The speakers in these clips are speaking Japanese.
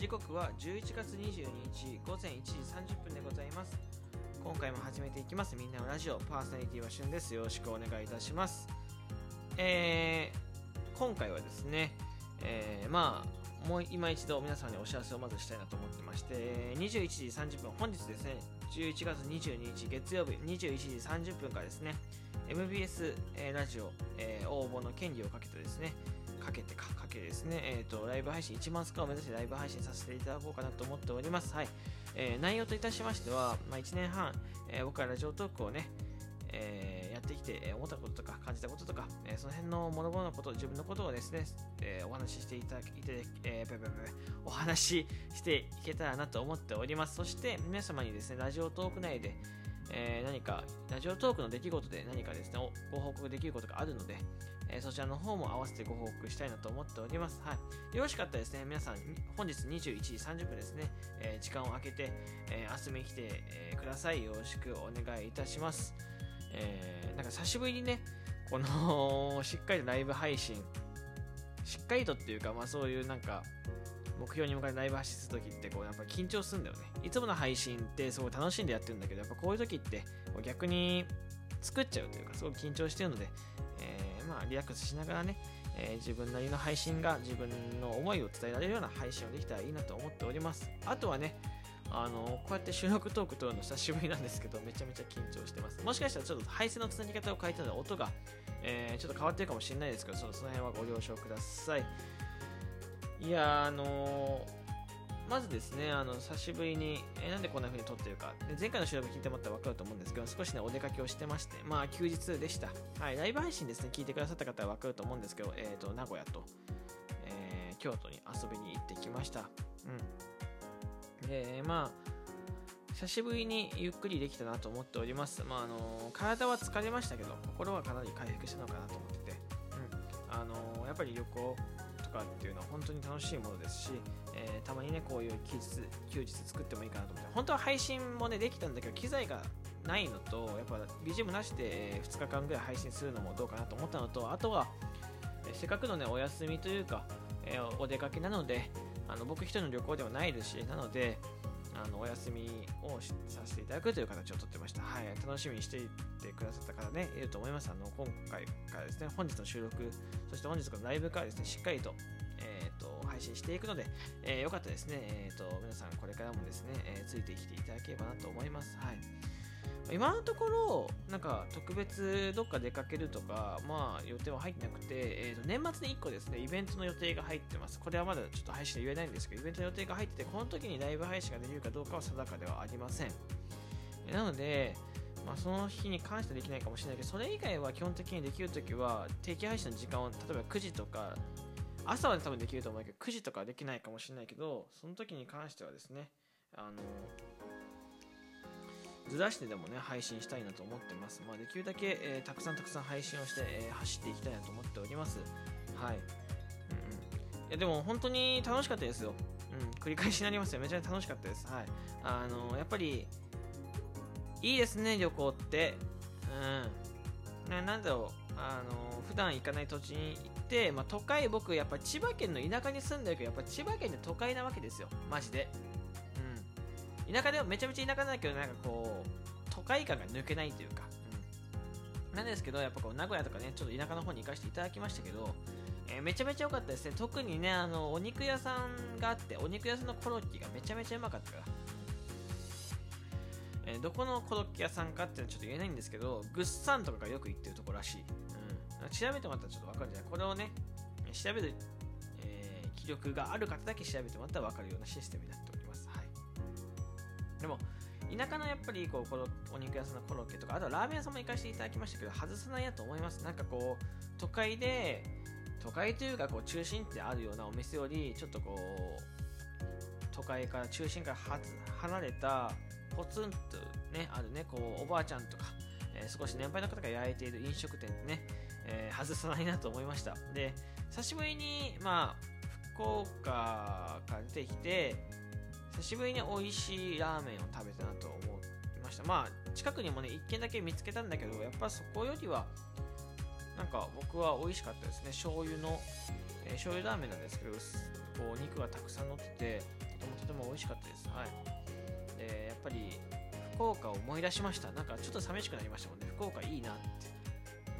時刻は11月22日午前1時30分でございます。今回も始めていきます。みんなのラジオパーソナリティはしゅんです。よろしくお願いいたします。えー、今回はですね、えー、まあもう今一度皆さんにお知らせをまずしたいなと思ってまして21時30分本日ですね11月22日月曜日21時30分からですね MBS、え、ラジオ、えー、応募の権利をかけてですねかけてか、かけですね、えっ、ー、と、ライブ配信1万スカを目指してライブ配信させていただこうかなと思っております。はい。えー、内容といたしましては、まあ、1年半、えー、僕はラジオトークをね、えー、やってきて、え、思ったこととか感じたこととか、えー、その辺の物々のこと、自分のことをですね、えー、お話ししていただき、えー、べべべお話ししていけたらなと思っております。そして皆様にですね、ラジオトーク内で、えー、何か、ラジオトークの出来事で何かですね、ご報告できることがあるので、えー、そちらの方も合わせてご報告したいなと思っております。はい。よろしかったらですね、皆さん、本日21時30分ですね、えー、時間を空けて、え遊びに来て、えください。よろしくお願いいたします。えなんか久しぶりにね、この しっかりとライブ配信、しっかりとっていうか、まあそういうなんか、目標に向かってライブ発信するときってこうやっぱ緊張するんだよね。いつもの配信ってすごい楽しんでやってるんだけど、やっぱこういう時って逆に作っちゃうというか、すごく緊張してるので、えー、まあリラックスしながらね、えー、自分なりの配信が自分の思いを伝えられるような配信をできたらいいなと思っております。あとはね、あのこうやって収録トーク撮るの久しぶりなんですけど、めちゃめちゃ緊張してます。もしかしたらちょっと配線のつなぎ方を変えたので音が、えー、ちょっと変わってるかもしれないですけど、その辺はご了承ください。いやあのー、まずですね、あの、久しぶりに、えー、なんでこんな風に撮ってるか。で前回の収録聞いてもらったら分かると思うんですけど、少しね、お出かけをしてまして、まあ、休日でした。はい、ライブ配信ですね、聞いてくださった方は分かると思うんですけど、えっ、ー、と、名古屋と、え、京都に遊びに行ってきました。うん。で、まあ、久しぶりにゆっくりできたなと思っております。まあ、あの体は疲れましたけど、心はかなり回復したのかなと思ってて、うん。あのやっぱり旅行、とかっていうのは本当に楽しいものですし、えー、たまにねこういう休日休日作ってもいいかなと思って本当は配信もねできたんだけど機材がないのとやっぱ BGM なしで2日間ぐらい配信するのもどうかなと思ったのとあとは、えー、せっかくのねお休みというか、えー、お出かけなのであの僕一人の旅行ではないですしなのであのお休みをさせていただくという形をとってました。はい、楽しみにしていてくださった方ね、いると思います。あの今回からですね、本日の収録、そして本日のライブからですね、しっかりと、えーと、配信していくので、えー、よかったですね、えーと、皆さんこれからもですね、えー、ついてきていただければなと思います。はい今のところ、なんか特別どっか出かけるとか、まあ予定は入ってなくて、えー、と年末に1個ですね、イベントの予定が入ってます。これはまだちょっと配信で言えないんですけど、イベントの予定が入ってて、この時にライブ配信ができるかどうかは定かではありません。なので、まあ、その日に関してはできないかもしれないけど、それ以外は基本的にできるときは、定期配信の時間を例えば9時とか、朝は多分できると思うけど、9時とかはできないかもしれないけど、その時に関してはですね、あの、ずらしてでもね、配信したいなと思ってます。まあ、できるだけ、えー、たくさんたくさん配信をして、えー、走っていきたいなと思っております。はい。うんうん。いや、でも本当に楽しかったですよ。うん、繰り返しになりますよ。めちゃめちゃ楽しかったです。はい。あのー、やっぱり、いいですね、旅行って。うん。ななんだろう。あのー、普段行かない土地に行って、まあ、都会、僕、やっぱ千葉県の田舎に住んでるけど、やっぱ千葉県で都会なわけですよ。マジでうん。田舎ではめちゃめちゃ田舎なんだけど、なんかこう、会感が抜けないというか、うん。なんですけど、やっぱこう、名古屋とかね、ちょっと田舎の方に行かせていただきましたけど、えー、めちゃめちゃ良かったですね。特にね、あの、お肉屋さんがあって、お肉屋さんのコロッケがめちゃめちゃうまかったから。えー、どこのコロッケ屋さんかっていうのはちょっと言えないんですけど、グッサンとかがよく行ってるところらしい。うん。調べてもらったらちょっとわかるじゃない？これをね、調べる、えー、気力がある方だけ調べてもらったらわかるようなシステムになっております。でも、田舎のやっぱりこうこのお肉屋さんのコロッケとか、あとはラーメン屋さんも行かせていただきましたけど、外さないやと思います。なんかこう、都会で、都会というかこう中心ってあるようなお店より、ちょっとこう、都会から中心から離れた、ポツンとね、あるね、こう、おばあちゃんとか、えー、少し年配の方が焼いている飲食店ね、えー、外さないなと思いました。で、久しぶりに、まあ、福岡から出てきて、久しぶりに美味しいラーメンを食べたなと思いましたまあ近くにもね1軒だけ見つけたんだけどやっぱそこよりはなんか僕は美味しかったですね醤油の、えー、醤油ラーメンなんですけどこう肉がたくさん乗っててとてもとても美味しかったです。はい。で、やっぱり、福岡を思い出しました。なんかちょっと寂しくなりましたもんね。福岡いいなって。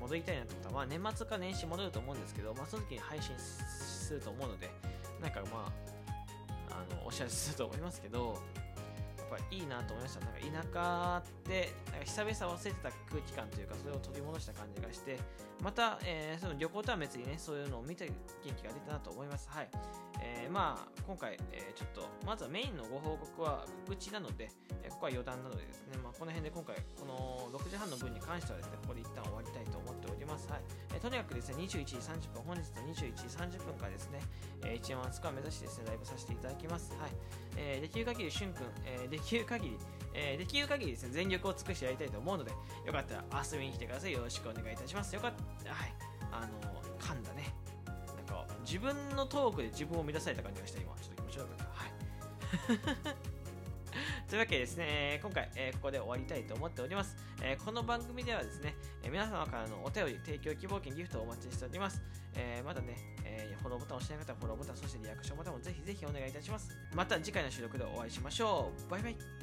戻りたいなってことは、まあ年末か年始戻ると思うんですけど、まあその時に配信すると思うので、なんかまあ、お知らせすると思いますけどやっ、ぱいいなと思いました。なんか田舎ってなんか久々忘れてた空気感というか、それを取り戻した感じがして、また、えー、その旅行とは別にね、そういうのを見て元気が出たなと思います。はい。えー、まあ、今回、えー、ちょっと、まずはメインのご報告は告知なので、えここは余談なのでですね、まあ、この辺で今回、この6時半の分に関してはですね、ここで一旦終わりたいと思っております。はい。えとにかくですね、21時30分、本日の21時30分からですね、え1万スコア目指してですね、ライブさせていただきます。はい。えー、できる限り、しゅんくん、えできる限り、えできる限りですね、全力を尽くしてやりたいと思うので、よかったら遊びに来てください。よろしくお願いいたします。よかった、はい。あの、噛んだね。自分のトークで自分を乱された感じがした、今。ちょっと気持ち悪かった。はい。というわけでですね、今回、えー、ここで終わりたいと思っております。えー、この番組ではですね、え、皆様からのお便り、提供希望券、ギフトをお待ちしております。えまだね、えフォローボタンを押してない方はフォローボタン、そしてリアクションボタンもぜひぜひお願いいたします。また次回の収録でお会いしましょう。バイバイ。